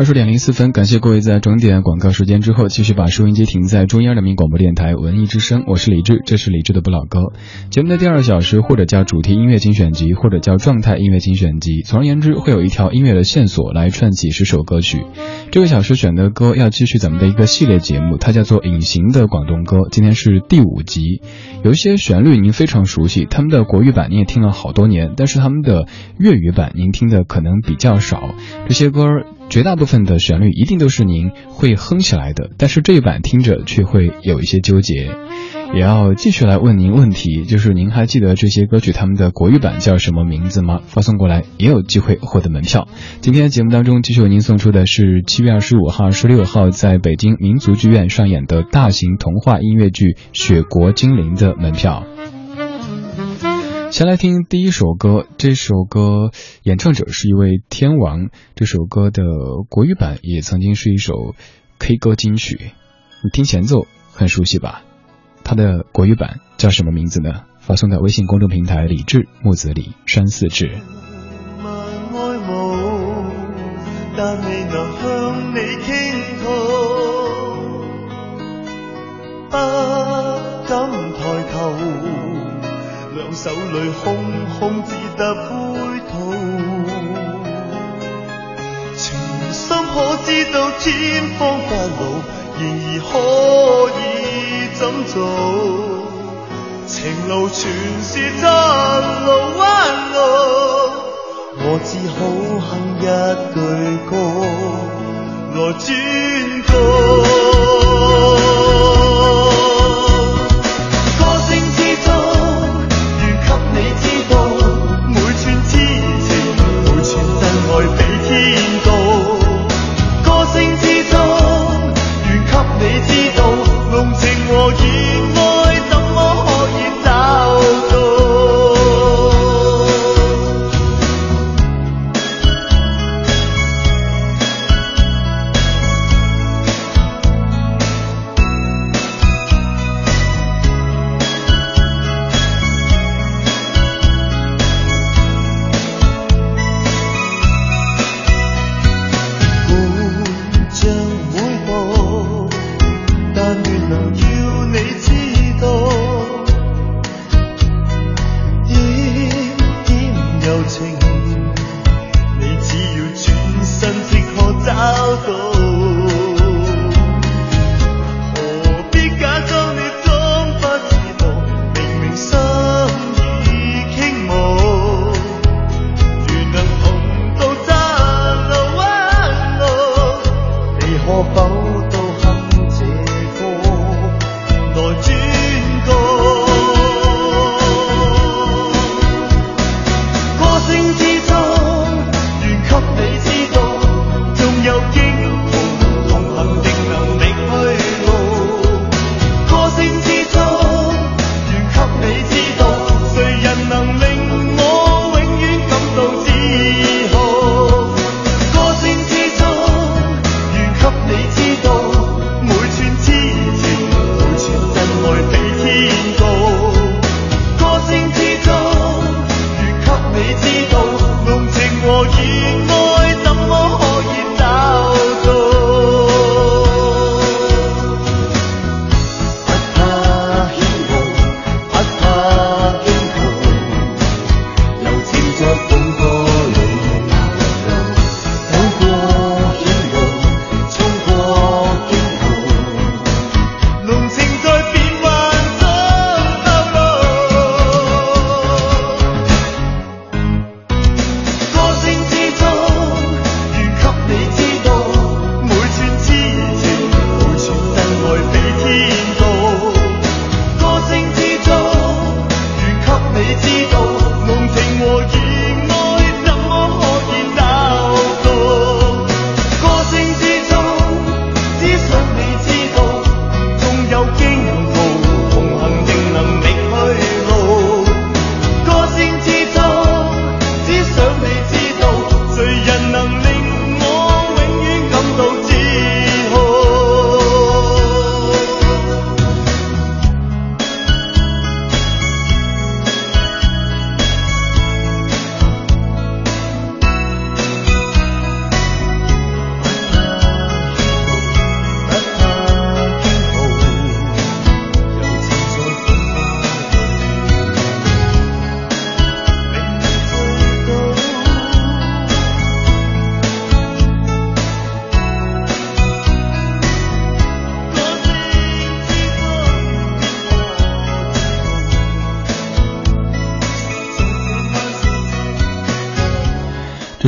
二十点零四分，感谢各位在整点广告时间之后，继续把收音机停在中央人民广播电台文艺之声。我是李志，这是李志的不老歌。节目的第二小时，或者叫主题音乐精选集，或者叫状态音乐精选集。总而言之，会有一条音乐的线索来串几十首歌曲。这个小时选的歌要继续咱们的一个系列节目，它叫做《隐形的广东歌》。今天是第五集，有一些旋律您非常熟悉，他们的国语版你也听了好多年，但是他们的粤语版您听的可能比较少。这些歌儿。绝大部分的旋律一定都是您会哼起来的，但是这一版听着却会有一些纠结，也要继续来问您问题，就是您还记得这些歌曲他们的国语版叫什么名字吗？发送过来也有机会获得门票。今天节目当中继续为您送出的是七月二十五号、二十六号在北京民族剧院上演的大型童话音乐剧《雪国精灵》的门票。先来听第一首歌，这首歌演唱者是一位天王，这首歌的国语版也曾经是一首 K 歌金曲，你听前奏很熟悉吧？它的国语版叫什么名字呢？发送到微信公众平台“李志木子李山寺智”。手里空空，只得灰土。情深可知道，天荒关老，然而可以怎做？情路全是岔路弯路，我只好哼一句歌来转告。vou te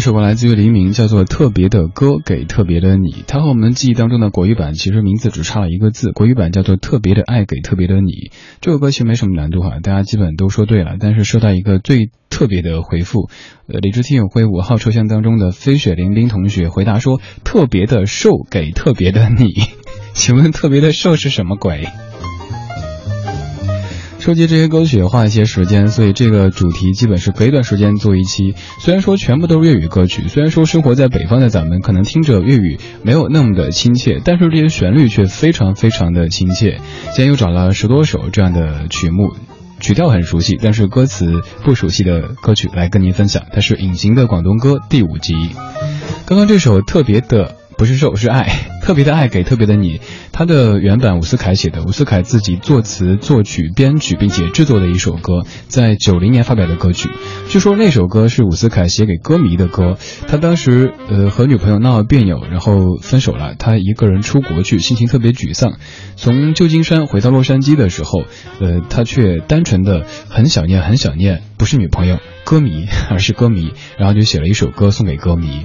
首歌来自于黎明，叫做《特别的歌给特别的你》。它和我们记忆当中的国语版其实名字只差了一个字，国语版叫做《特别的爱给特别的你》。这首歌其实没什么难度哈，大家基本都说对了。但是收到一个最特别的回复，呃，理智听友会五号车厢当中的飞雪凌冰同学回答说：“特别的瘦给特别的你，请问特别的瘦是什么鬼？”收集这些歌曲花一些时间，所以这个主题基本是隔一段时间做一期。虽然说全部都是粤语歌曲，虽然说生活在北方的咱们可能听着粤语没有那么的亲切，但是这些旋律却非常非常的亲切。今天又找了十多首这样的曲目，曲调很熟悉，但是歌词不熟悉的歌曲来跟您分享。它是《隐形的广东歌》第五集，刚刚这首特别的。不是受，是爱，特别的爱给特别的你。他的原版伍思凯写的，伍思凯自己作词、作曲、编曲，并且制作的一首歌，在九零年发表的歌曲。据说那首歌是伍思凯写给歌迷的歌。他当时呃和女朋友闹了别扭，然后分手了。他一个人出国去，心情特别沮丧。从旧金山回到洛杉矶的时候，呃，他却单纯的很想念，很想念，不是女朋友歌迷，而是歌迷。然后就写了一首歌送给歌迷。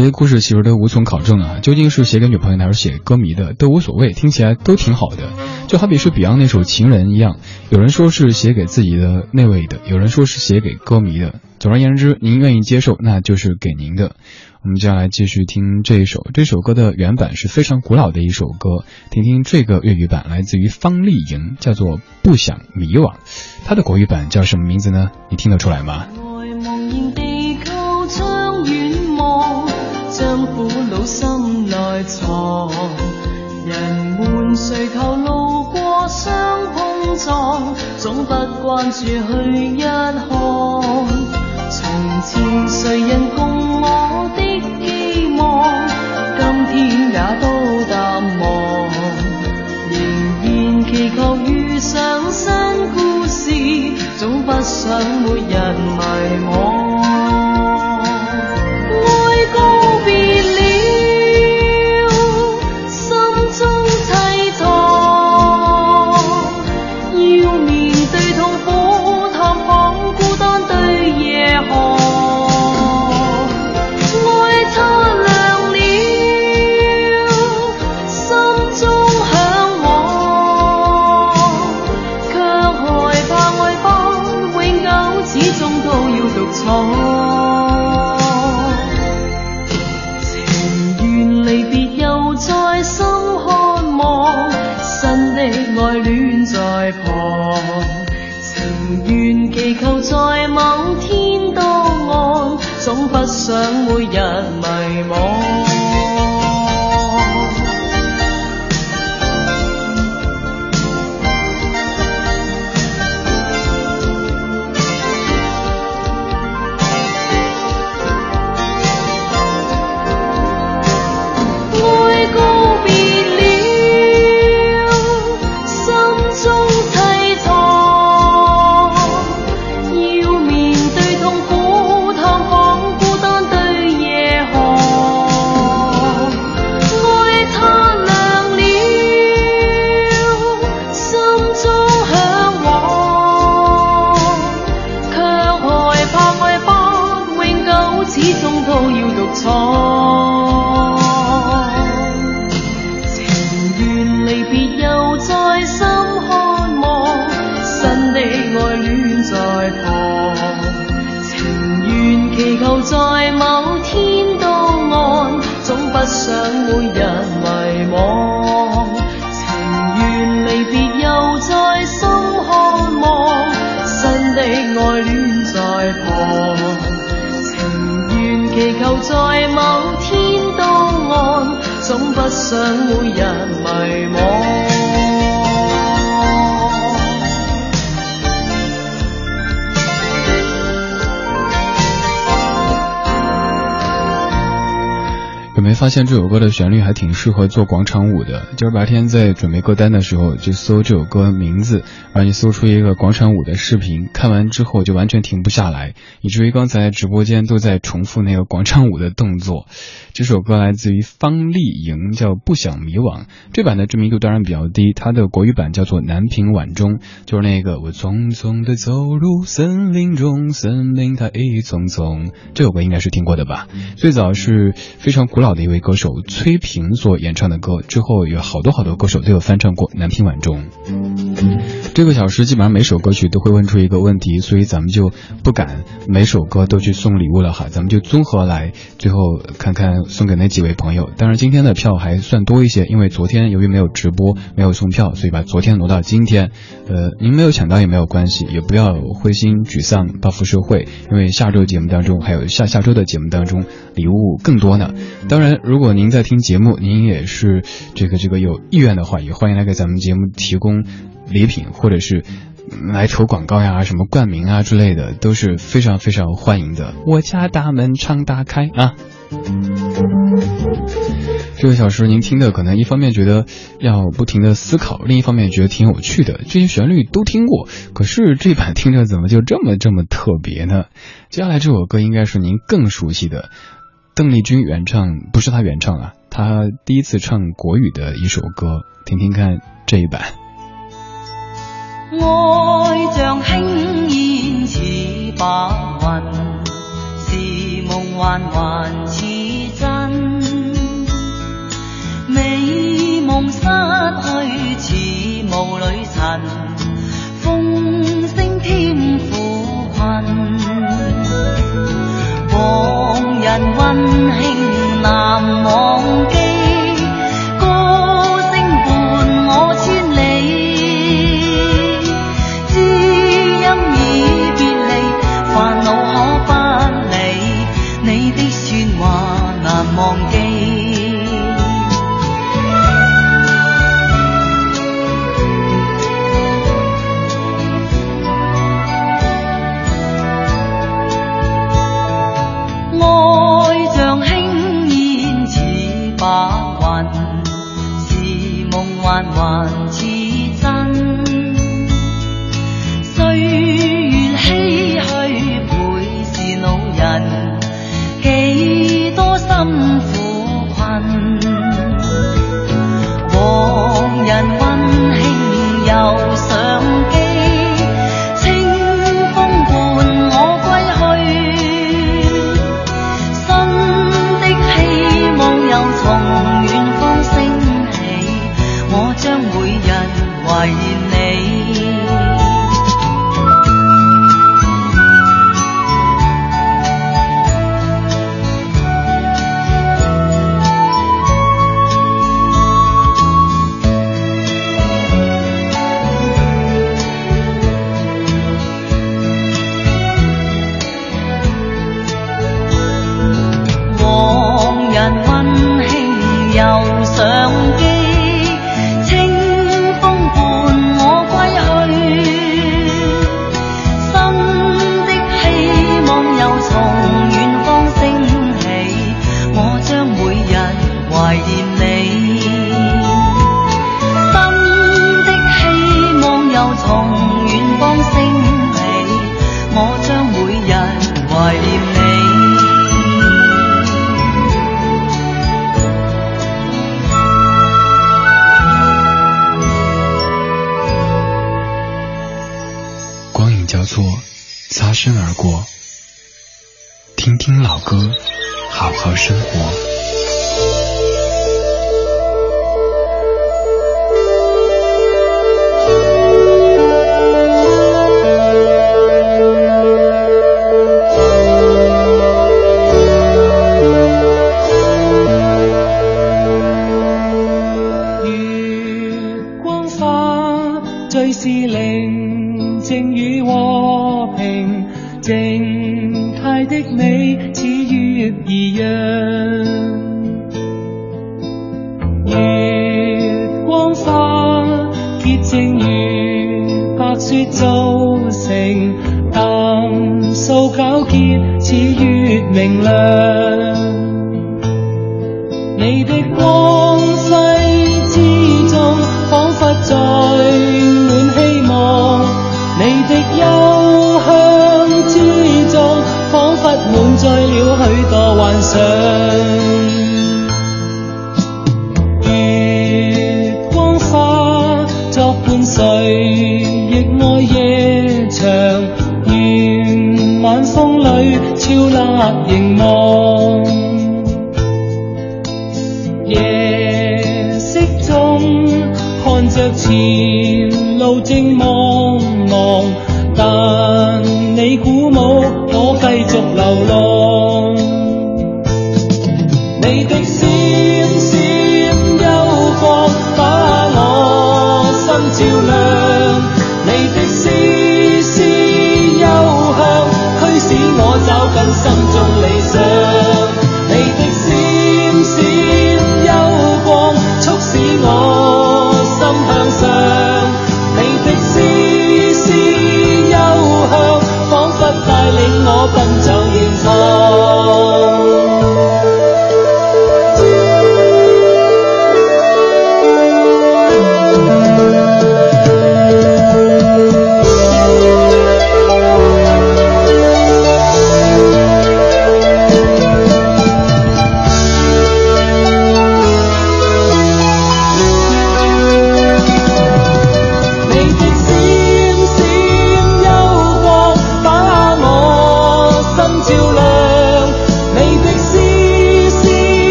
这些故事其实都无从考证啊，究竟是写给女朋友还是写歌迷的都无所谓，听起来都挺好的。就好比是 Beyond 那首《情人》一样，有人说是写给自己的那位的，有人说是写给歌迷的。总而言之，您愿意接受那就是给您的。我们接下来继续听这一首，这首歌的原版是非常古老的一首歌，听听这个粤语版，来自于方丽莹，叫做《不想迷惘》。它的国语版叫什么名字呢？你听得出来吗？将苦脑心内藏，人们垂头路过相碰撞，总不关注去一。现在只有。歌的旋律还挺适合做广场舞的。就是白天在准备歌单的时候，就搜这首歌名字，然后搜出一个广场舞的视频。看完之后就完全停不下来，以至于刚才直播间都在重复那个广场舞的动作。这首歌来自于方丽莹，叫《不想迷惘》。这版的知名度当然比较低，它的国语版叫做《南屏晚钟》，就是那个“我匆匆地走入森林中，森林它一丛丛”。这首歌应该是听过的吧？最早是非常古老的一位歌手。崔萍所演唱的歌之后，有好多好多歌手都有翻唱过《南屏晚钟》。六个小时基本上每首歌曲都会问出一个问题，所以咱们就不敢每首歌都去送礼物了哈。咱们就综合来，最后看看送给那几位朋友。当然今天的票还算多一些，因为昨天由于没有直播，没有送票，所以把昨天挪到今天。呃，您没有抢到也没有关系，也不要灰心沮丧报复社会，因为下周节目当中还有下下周的节目当中礼物更多呢。当然，如果您在听节目，您也是这个这个有意愿的话，也欢迎来给咱们节目提供。礼品，或者是来投广告呀、什么冠名啊之类的，都是非常非常欢迎的。我家大门常打开啊！这位小叔，您听的可能一方面觉得要不停的思考，另一方面觉得挺有趣的。这些旋律都听过，可是这版听着怎么就这么这么特别呢？接下来这首歌应该是您更熟悉的邓丽君原唱，不是她原唱啊，她第一次唱国语的一首歌，听听看这一版。爱像轻烟似白云，是梦幻还似真。美梦失去似雾里尘，风声添苦困。往日温馨难忘记。痛。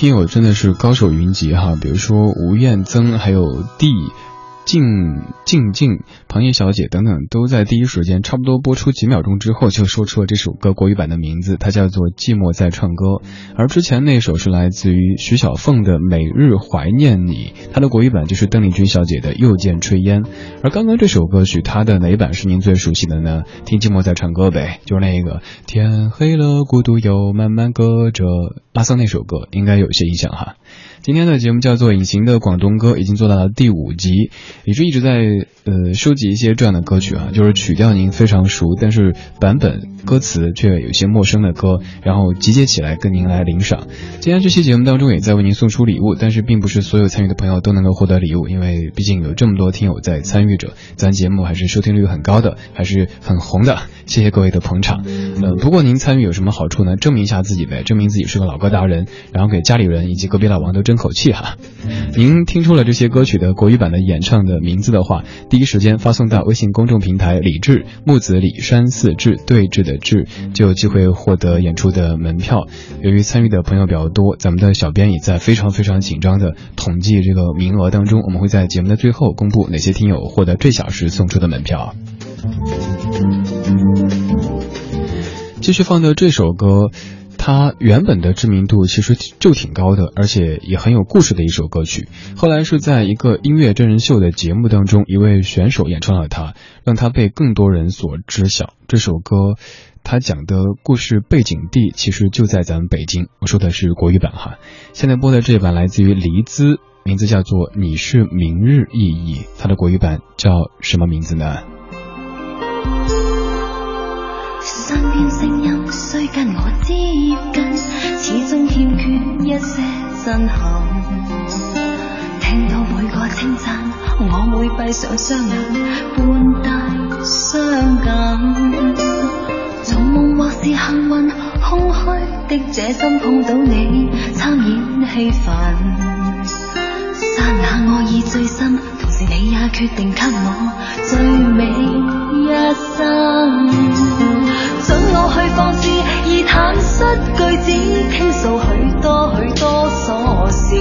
听友真的是高手云集哈，比如说吴彦增，还有 D。静静静，彭毅小姐等等，都在第一时间，差不多播出几秒钟之后，就说出了这首歌国语版的名字，它叫做《寂寞在唱歌》。而之前那首是来自于徐小凤的《每日怀念你》，它的国语版就是邓丽君小姐的《又见炊烟》。而刚刚这首歌曲，它的哪一版是您最熟悉的呢？听《寂寞在唱歌》呗，就是那个天黑了，孤独又慢慢隔着。拉桑那首歌应该有些印象哈。今天的节目叫做《隐形的广东歌》，已经做到了第五集，也是一直在呃收集一些这样的歌曲啊，就是曲调您非常熟，但是版本歌词却有些陌生的歌，然后集结起来跟您来领赏。今天这期节目当中也在为您送出礼物，但是并不是所有参与的朋友都能够获得礼物，因为毕竟有这么多听友在参与着，咱节目还是收听率很高的，还是很红的。谢谢各位的捧场，呃，不过您参与有什么好处呢？证明一下自己呗，证明自己是个老歌达人，然后给家里人以及隔壁老王都。争口气哈！您听出了这些歌曲的国语版的演唱的名字的话，第一时间发送到微信公众平台“李志木子李山四志对峙”的志，就有机会获得演出的门票。由于参与的朋友比较多，咱们的小编也在非常非常紧张的统计这个名额当中。我们会在节目的最后公布哪些听友获得最小时送出的门票。继续放的这首歌。他原本的知名度其实就挺高的，而且也很有故事的一首歌曲。后来是在一个音乐真人秀的节目当中，一位选手演唱了他，让他被更多人所知晓。这首歌，他讲的故事背景地其实就在咱们北京。我说的是国语版哈，现在播的这一版来自于黎姿，名字叫做《你是明日意义》，他的国语版叫什么名字呢？身边声音虽跟我接近，始终欠缺一些震撼。听到每个称赞，我会闭上双眼，半带伤感。做梦或是幸运，空虚的这心碰到你，参演戏份。刹那爱意最深，同时你也决定给我最美一生。我去放肆，而坦率句子倾诉许多许多琐事。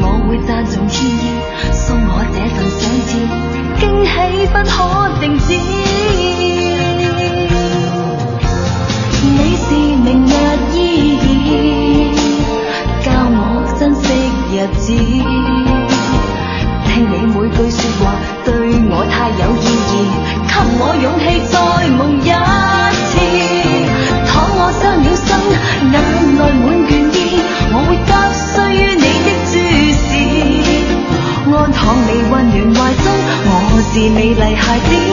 我会赞颂天意，送我这份赏赐，惊喜不可停止。你是明日依依，教我珍惜日子。听你每句说话对我太有意义，给我勇气再梦一。是美丽孩子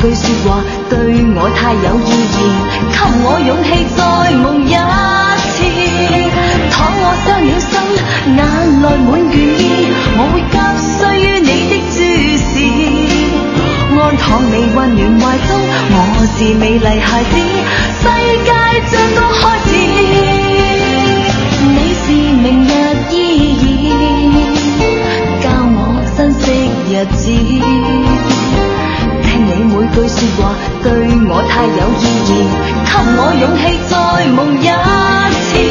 句说话对我太有意义，给我勇气再梦一次。倘我伤了心，眼泪满愿意，我会急需于你的注视。安躺你温暖怀中，我是美丽孩子，世界将都开始。你是明日意义，教我珍惜日子。每句说话对我太有意义，给我勇气再梦一次。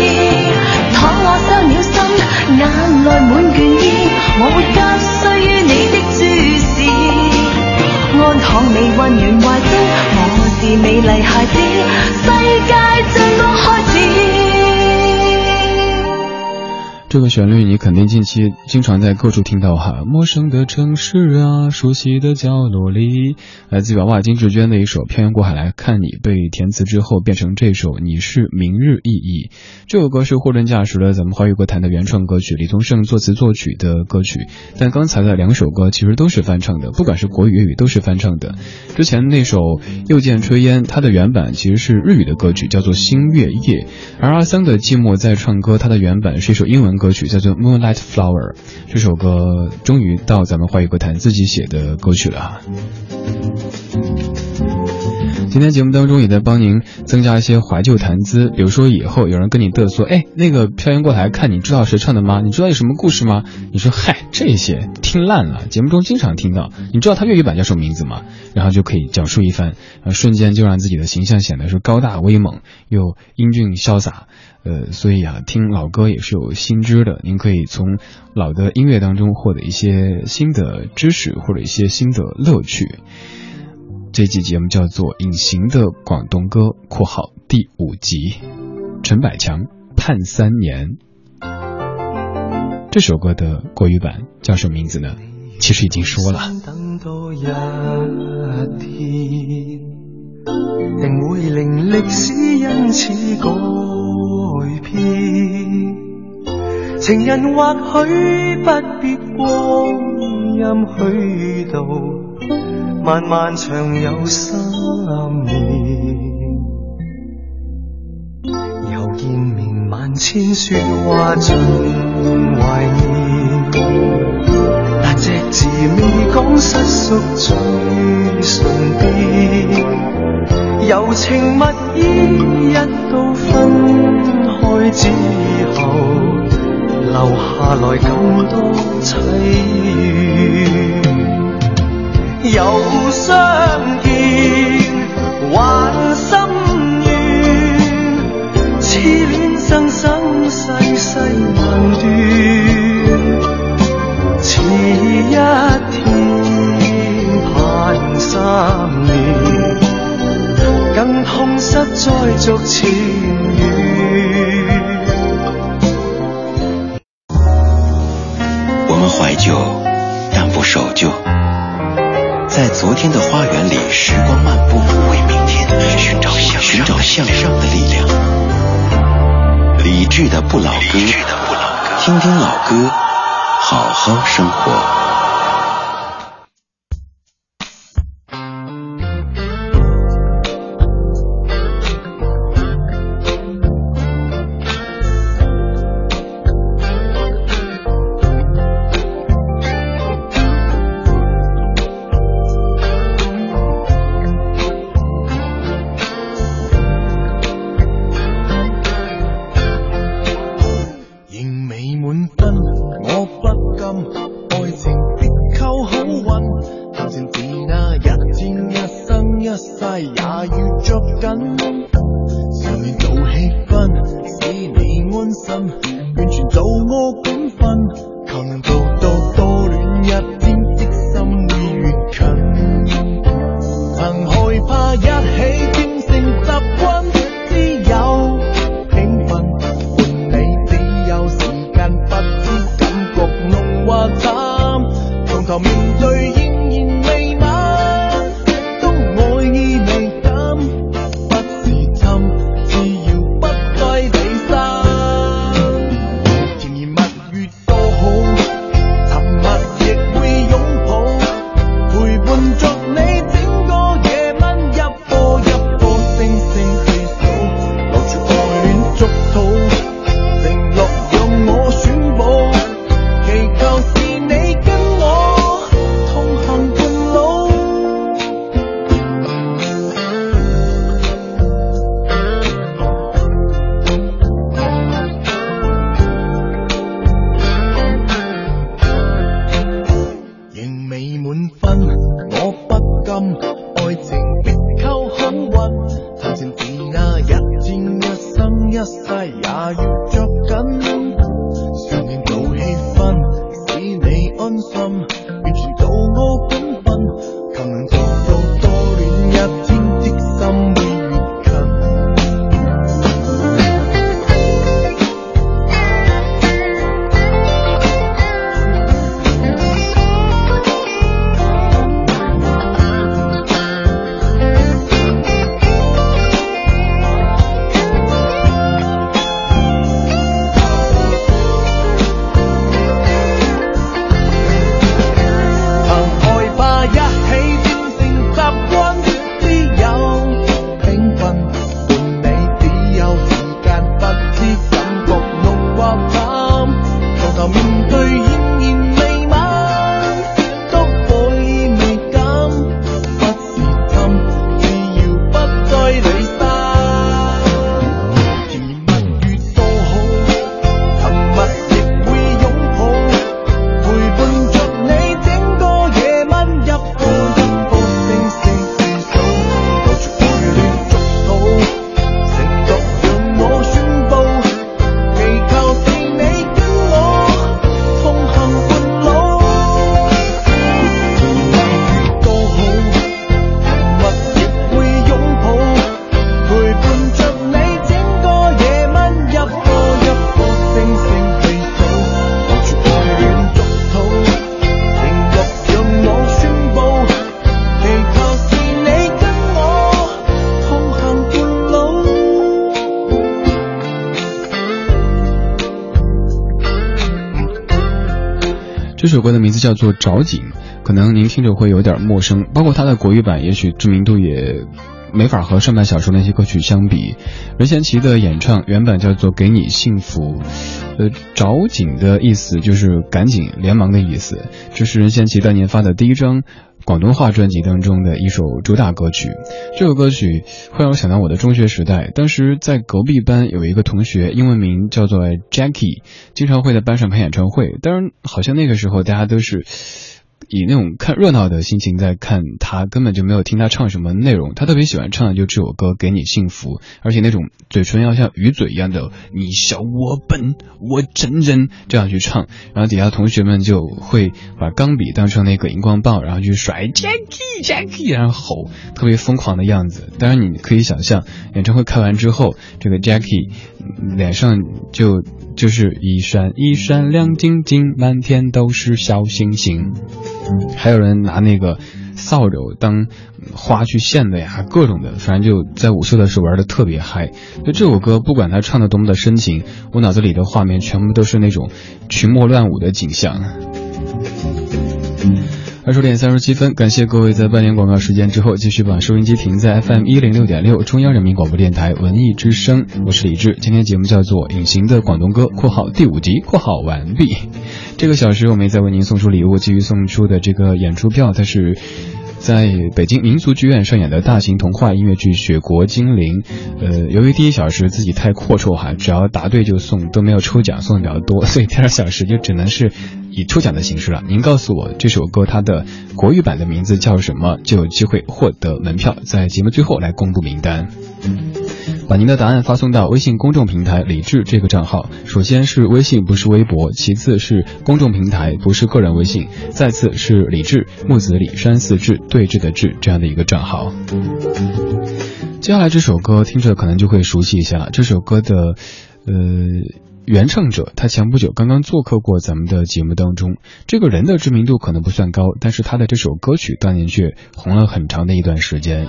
倘我伤了心，眼泪满倦意，我会急需于你的注视。安躺你温暖怀中，我是美丽孩子，世界。这个旋律你肯定近期经常在各处听到哈，陌生的城市啊，熟悉的角落里，来自娃娃金志娟的一首《漂洋过海来看你》被填词之后变成这首《你是明日意义》。这首歌是货真价实的咱们华语歌坛的原创歌曲，李宗盛作词作曲的歌曲。但刚才的两首歌其实都是翻唱的，不管是国语粤语都是翻唱的。之前那首《又见炊烟》，它的原版其实是日语的歌曲，叫做《星月夜》，而阿桑的《寂寞在唱歌》，它的原版是一首英文。歌曲叫做《Moonlight Flower》，这首歌终于到咱们华语歌坛自己写的歌曲了哈。今天节目当中也在帮您增加一些怀旧谈资，比如说以后有人跟你嘚瑟，哎，那个飘洋过海看，你知道谁唱的吗？你知道有什么故事吗？你说嗨，这些听烂了，节目中经常听到。你知道他粤语版叫什么名字吗？然后就可以讲述一番，瞬间就让自己的形象显得是高大威猛又英俊潇洒。呃，所以啊，听老歌也是有新知的，您可以从老的音乐当中获得一些新的知识或者一些新的乐趣。这期节目叫做《隐形的广东歌》（括号第五集），陈百强判三年。这首歌的国语版叫什么名字呢？其实已经说了。会令历史因此改变，情人或许不必光阴虚度。漫漫长有三年，又见面万千说话尽怀念，但只字未讲失足最唇边，柔情蜜意一到分开之后，留下来更多凄怨。又相见，还心愿，痴恋生生世世难断，迟一天盼三年，更痛失再续前。缘。不老歌，听听老歌，好好生活。call me 叫做找景，可能您听着会有点陌生。包括它的国语版，也许知名度也没法和上半小说那些歌曲相比。任贤齐的演唱原版叫做《给你幸福》，呃，着紧的意思就是赶紧、连忙的意思。这是任贤齐当年发的第一张。广东话专辑当中的一首主打歌曲，这首歌曲会让我想到我的中学时代。当时在隔壁班有一个同学，英文名叫做 Jackie，经常会在班上开演唱会。当然，好像那个时候大家都是。以那种看热闹的心情在看他，根本就没有听他唱什么内容。他特别喜欢唱的就这首歌《给你幸福》，而且那种嘴唇要像鱼嘴一样的“你笑我笨，我真真”这样去唱。然后底下同学们就会把钢笔当成那个荧光棒，然后去甩 Jackie，Jackie，然后吼，特别疯狂的样子。当然你可以想象，演唱会开完之后，这个 Jackie 脸上就。就是一闪一闪亮晶晶，满天都是小星星。还有人拿那个扫帚当花去献的呀，各种的，反正就在午休的时候玩的特别嗨。就这首歌不管他唱的多么的深情，我脑子里的画面全部都是那种群魔乱舞的景象。二十点三十七分，感谢各位在半年广告时间之后，继续把收音机停在 FM 一零六点六，中央人民广播电台文艺之声。我是李志。今天节目叫做《隐形的广东歌》（括号第五集），（括号完毕）。这个小时我们在为您送出礼物，继续送出的这个演出票，它是在北京民族剧院上演的大型童话音乐剧《雪国精灵》。呃，由于第一小时自己太阔绰哈，只要答对就送，都没有抽奖送的比较多，所以第二小时就只能是。以抽奖的形式了，您告诉我这首歌它的国语版的名字叫什么，就有机会获得门票，在节目最后来公布名单。把您的答案发送到微信公众平台“李智”这个账号，首先是微信，不是微博；其次是公众平台，不是个人微信；再次是李智木子李山四智对峙的智这样的一个账号。接下来这首歌听着可能就会熟悉一下，这首歌的，呃。原唱者，他前不久刚刚做客过咱们的节目当中。这个人的知名度可能不算高，但是他的这首歌曲当年却红了很长的一段时间。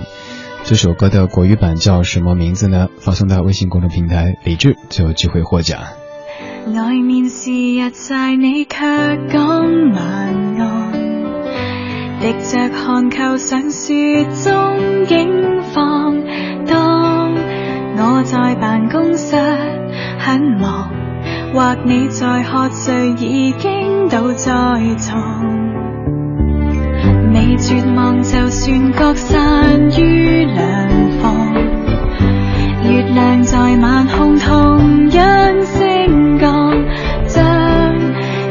这首歌的国语版叫什么名字呢？发送到微信公众平台“李智”就有机会获奖。外面是你却滴着汗，中放我在办公室很忙，或你在喝醉，已經倒在床。未絕望，就算各散於兩方。月亮在晚空同樣升降，將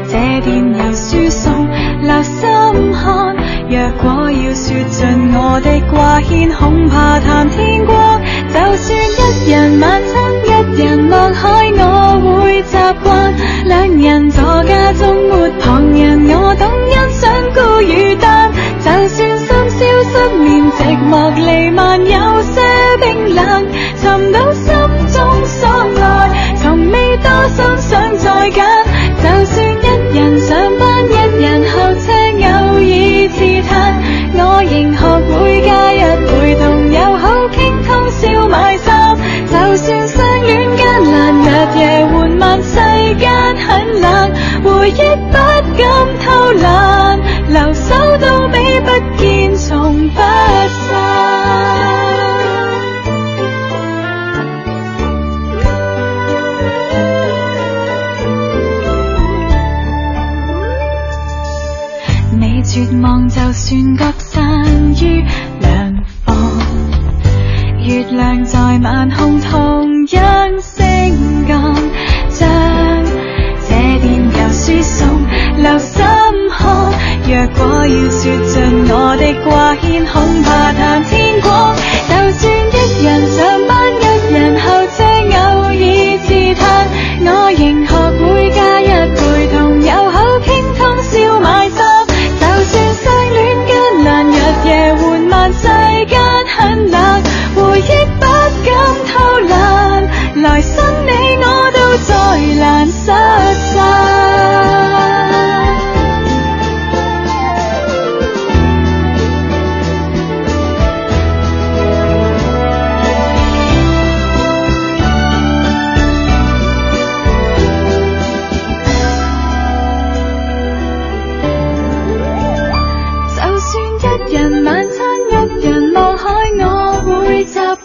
這電郵输送，留心看。若果要说盡我的掛牵，恐怕談天光。就算一人晚餐，一人望海，我。习惯两人坐家中没旁人，我懂欣赏孤与单。就算深宵失眠，寂寞弥漫，有些冰冷。寻到心中所爱，从未多心想再拣。就算一人上班。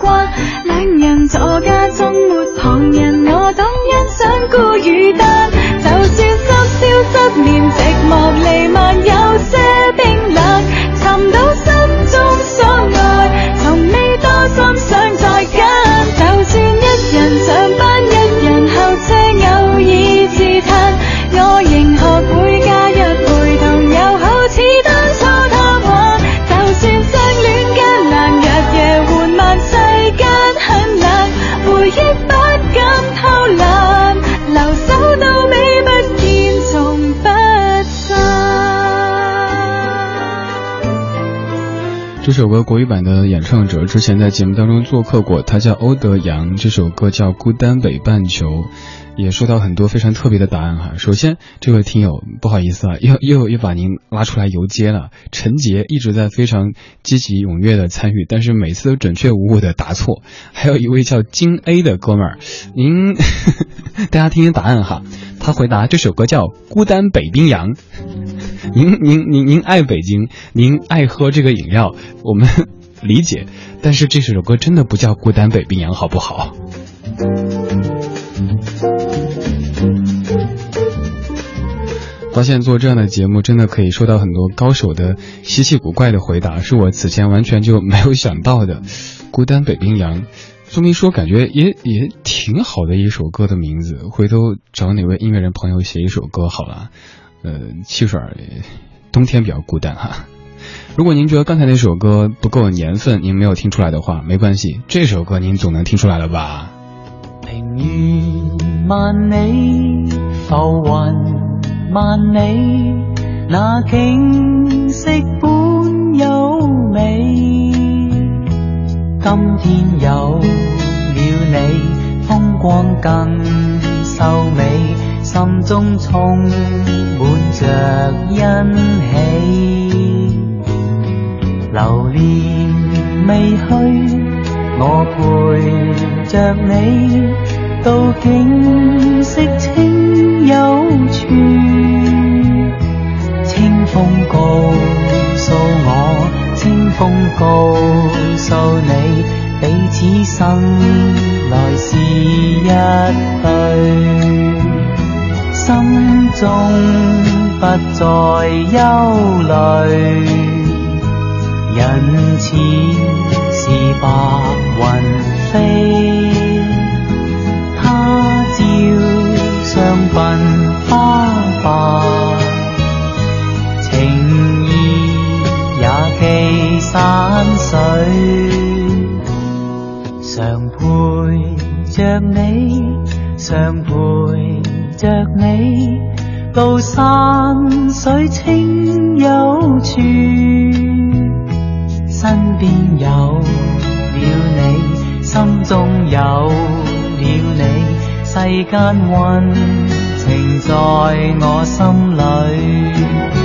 关。这首歌国语版的演唱者之前在节目当中做客过，他叫欧德阳。这首歌叫《孤单北半球》。也收到很多非常特别的答案哈。首先这位听友不好意思啊，又又又把您拉出来游街了。陈杰一直在非常积极踊跃的参与，但是每次都准确无误的答错。还有一位叫金 A 的哥们儿，您 大家听听答案哈。他回答这首歌叫《孤单北冰洋》。您您您您爱北京，您爱喝这个饮料，我们理解，但是这首歌真的不叫《孤单北冰洋》，好不好？发现做这样的节目，真的可以收到很多高手的稀奇古怪的回答，是我此前完全就没有想到的。孤单北冰洋，这么一说，感觉也也挺好的一首歌的名字。回头找哪位音乐人朋友写一首歌好了。呃，汽水，冬天比较孤单哈。如果您觉得刚才那首歌不够年份，您没有听出来的话，没关系，这首歌您总能听出来了吧？平原万里，浮云万里，那景色般优美。今天有了你，风光更秀美，心中充满着欣喜，留恋未去。我陪着你到景色清幽处，清风告诉我，清风告诉你，彼此生来是一对，心中不再忧虑，人似。白云飞，他朝相伴花瓣，情意也寄山水。常陪着你，常陪着你，到山水清幽处，身边有。了你，心中有了你，世间温情在我心里。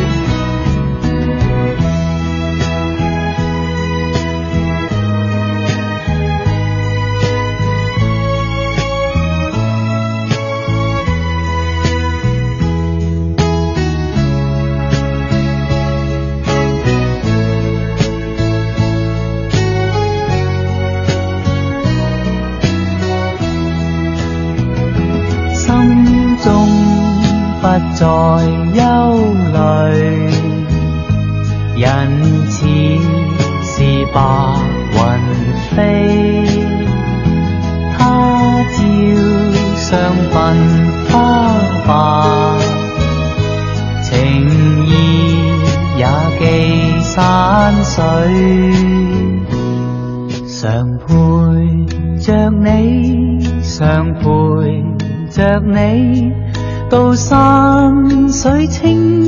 人似是白云飞，他朝上分花白，情意也寄山水，常陪着你，常陪着你，到山水清。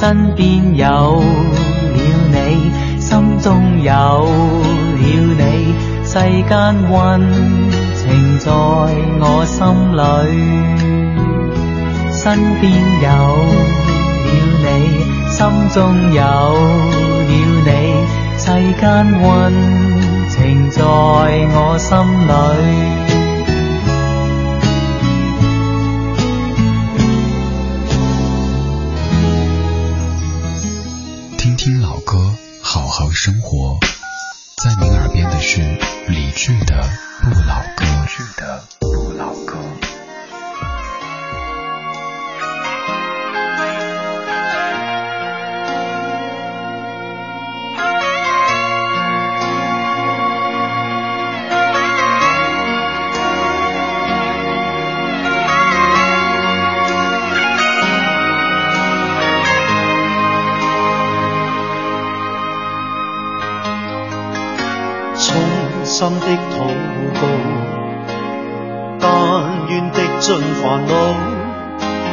身边有了你，心中有了你，世间温情在我心里。身边有了你，心中有了你，世间温情在我心里。好生活，在您耳边的是李志的《不老歌》。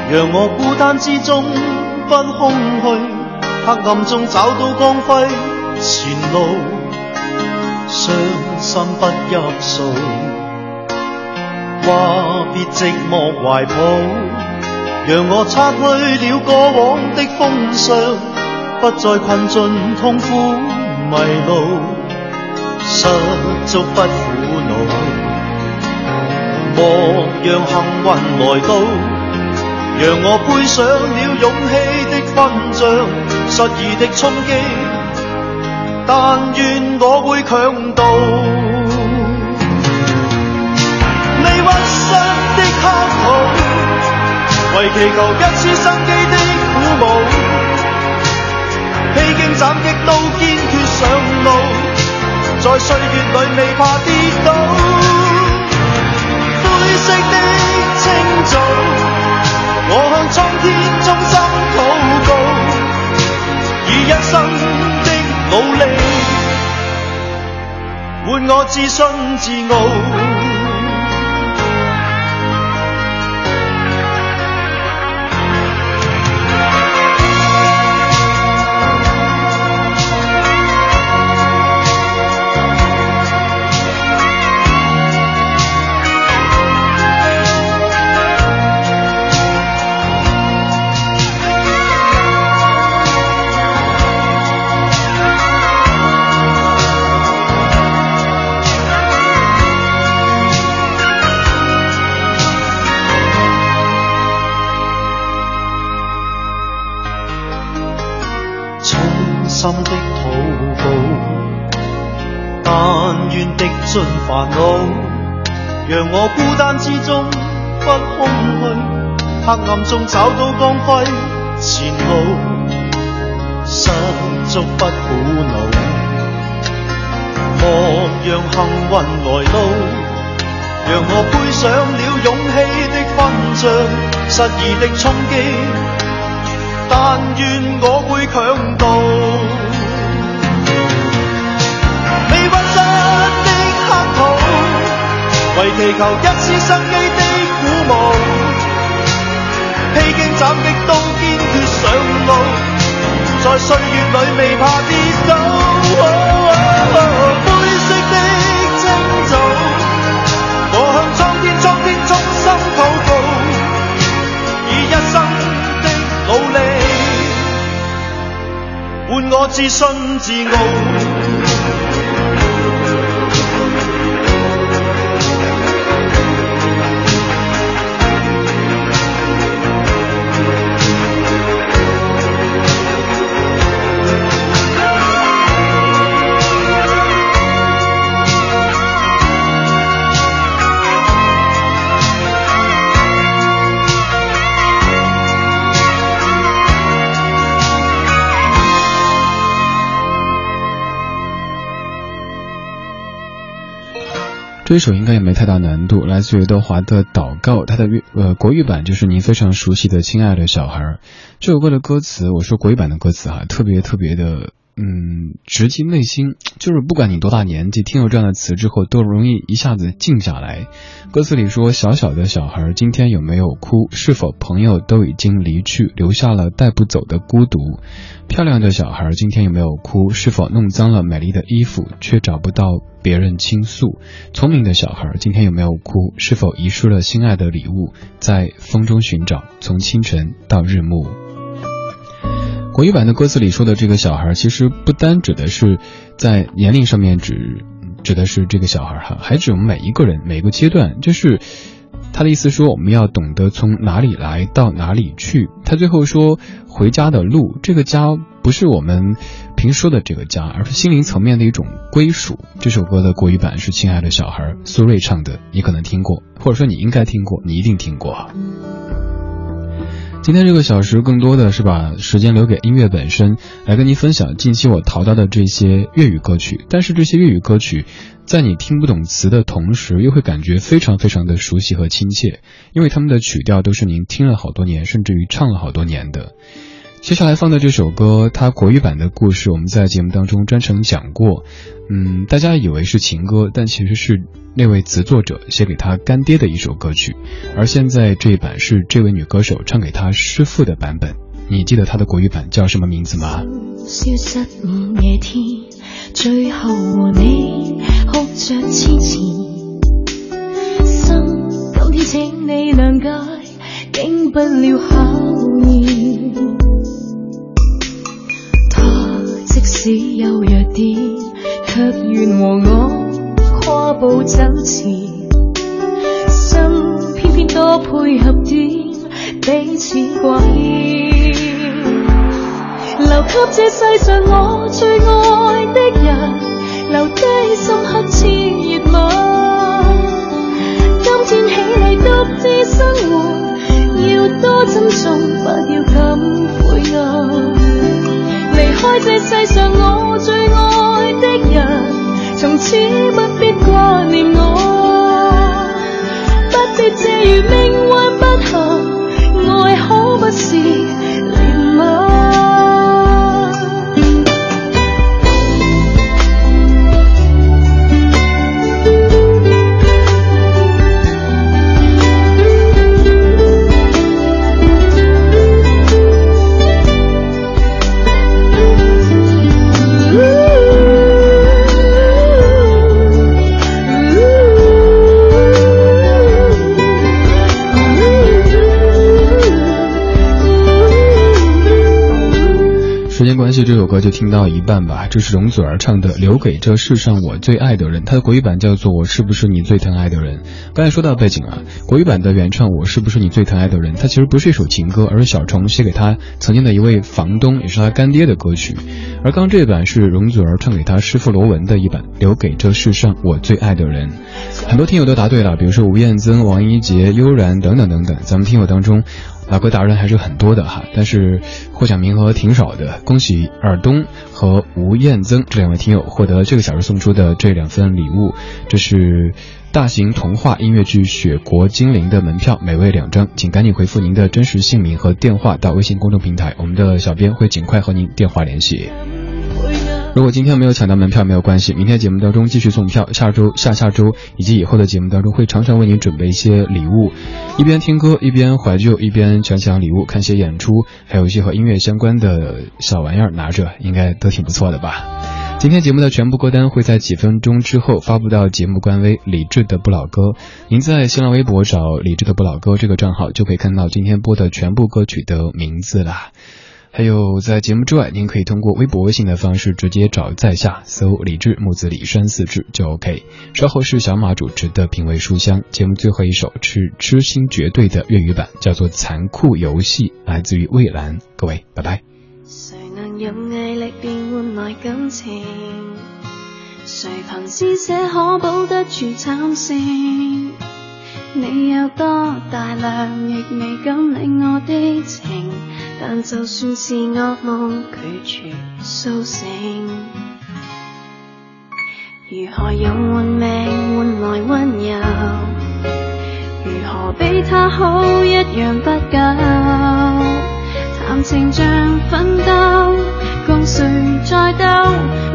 让我孤单之中不空虚，黑暗中找到光辉前路，伤心不泣诉。话别寂寞怀抱，让我擦去了过往的风霜，不再困进痛苦迷路，失足不苦恼。莫让幸运来到。让我背上了勇气的勋章，失意的冲击，但愿我会强渡。你温驯的黑土，为祈求一次生机的鼓舞，披荆斩棘都坚决上路，在岁月里未怕跌倒。灰色的清早。我向苍天衷心祷告，以一生的努力，换我自信自傲。烦恼，让我孤单之中不空虚，黑暗中找到光辉前路，心足不苦恼。莫让幸运来到，让我背上了勇气的勋章，失意的冲击，但愿我会抢到。未屈为祈求一丝生机的鼓舞，披荆斩棘都坚决上路，在岁月里未怕跌倒。灰色的清早，我向苍天苍天衷心祷告，以一生的努力，换我自信自傲。这首应该也没太大难度，来自刘德华的《祷告》，他的粤呃国语版就是您非常熟悉的《亲爱的小孩》。这首歌的歌词，我说国语版的歌词哈，特别特别的。嗯，直击内心，就是不管你多大年纪，听了这样的词之后，都容易一下子静下来。歌词里说，小小的小孩今天有没有哭？是否朋友都已经离去，留下了带不走的孤独？漂亮的小孩今天有没有哭？是否弄脏了美丽的衣服，却找不到别人倾诉？聪明的小孩今天有没有哭？是否遗失了心爱的礼物，在风中寻找，从清晨到日暮。国语版的歌词里说的这个小孩，其实不单指的是在年龄上面指，指的是这个小孩哈，还指我们每一个人，每个阶段。就是他的意思说，我们要懂得从哪里来到哪里去。他最后说，回家的路，这个家不是我们平时说的这个家，而是心灵层面的一种归属。这首歌的国语版是《亲爱的小孩》，苏芮唱的，你可能听过，或者说你应该听过，你一定听过。今天这个小时更多的是把时间留给音乐本身，来跟您分享近期我淘到的这些粤语歌曲。但是这些粤语歌曲，在你听不懂词的同时，又会感觉非常非常的熟悉和亲切，因为他们的曲调都是您听了好多年，甚至于唱了好多年的。接下来放的这首歌，它国语版的故事我们在节目当中专程讲过，嗯，大家以为是情歌，但其实是那位词作者写给他干爹的一首歌曲，而现在这版是这位女歌手唱给他师父的版本。你记得他的国语版叫什么名字吗？只有弱点，却愿和我跨步走前。心偏偏多配合点，彼此挂牵。留给这世上我最爱的人，留低深刻炽热吻。今天起你独自生活，要多珍重，不要感悔恨。开这世上我最爱的人，从此不必挂念我。不必借如命运不幸，爱可不是。关系这首歌就听到一半吧，这是容祖儿唱的《留给这世上我最爱的人》，它的国语版叫做《我是不是你最疼爱的人》。刚才说到背景啊，国语版的原唱《我是不是你最疼爱的人》，它其实不是一首情歌，而是小虫写给他曾经的一位房东，也是他干爹的歌曲。而刚这版是容祖儿唱给他师傅罗文的一版《留给这世上我最爱的人》。很多听友都答对了，比如说吴彦曾、王一杰、悠然等等等等，咱们听友当中。老歌达人还是很多的哈，但是获奖名额挺少的。恭喜尔东和吴彦增这两位听友获得这个小时送出的这两份礼物，这是大型童话音乐剧《雪国精灵》的门票，每位两张，请赶紧回复您的真实姓名和电话到微信公众平台，我们的小编会尽快和您电话联系。如果今天没有抢到门票，没有关系，明天节目当中继续送票，下周、下下周以及以后的节目当中会常常为您准备一些礼物，一边听歌，一边怀旧，一边全奖礼物，看些演出，还有一些和音乐相关的小玩意儿拿着，应该都挺不错的吧。今天节目的全部歌单会在几分钟之后发布到节目官微“李志的不老歌”，您在新浪微博找“李志的不老歌”这个账号，就可以看到今天播的全部歌曲的名字了。还有，在节目之外，您可以通过微博、微信的方式直接找在下，搜“李智木子李生四志就 OK。稍后是小马主持的品味书香节目，最后一首是《痴心绝对》的粤语版，叫做《残酷游戏》，来自于蔚蓝。各位，拜拜。能力感情？可保得住你有多大量，亦未敢领我的情，但就算是恶梦，拒绝苏醒。如何用换命换来温柔？如何比他好一样不够？谈情像奋斗，共谁在斗？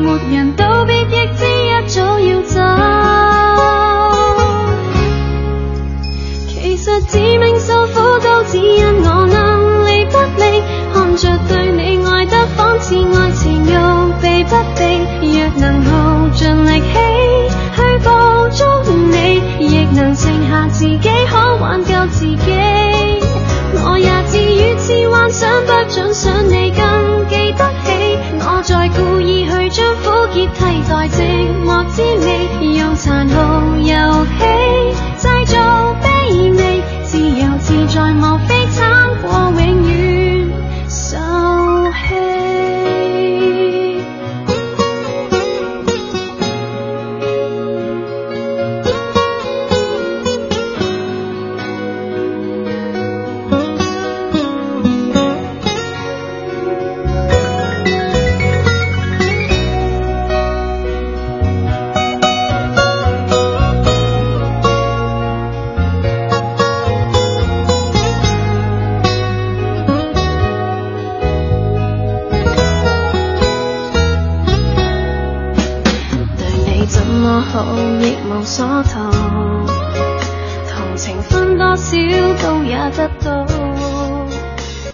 没人道别，亦知一早要走。只因我能离不离，看着对你爱得仿似爱情又避不避。若能耗尽力气去捕捉你，亦能剩下自己可挽救自己。我也知如自幻想不准想你更记得起，我在故意去将苦涩替代寂寞滋味，用残酷游戏。在我非惨过永。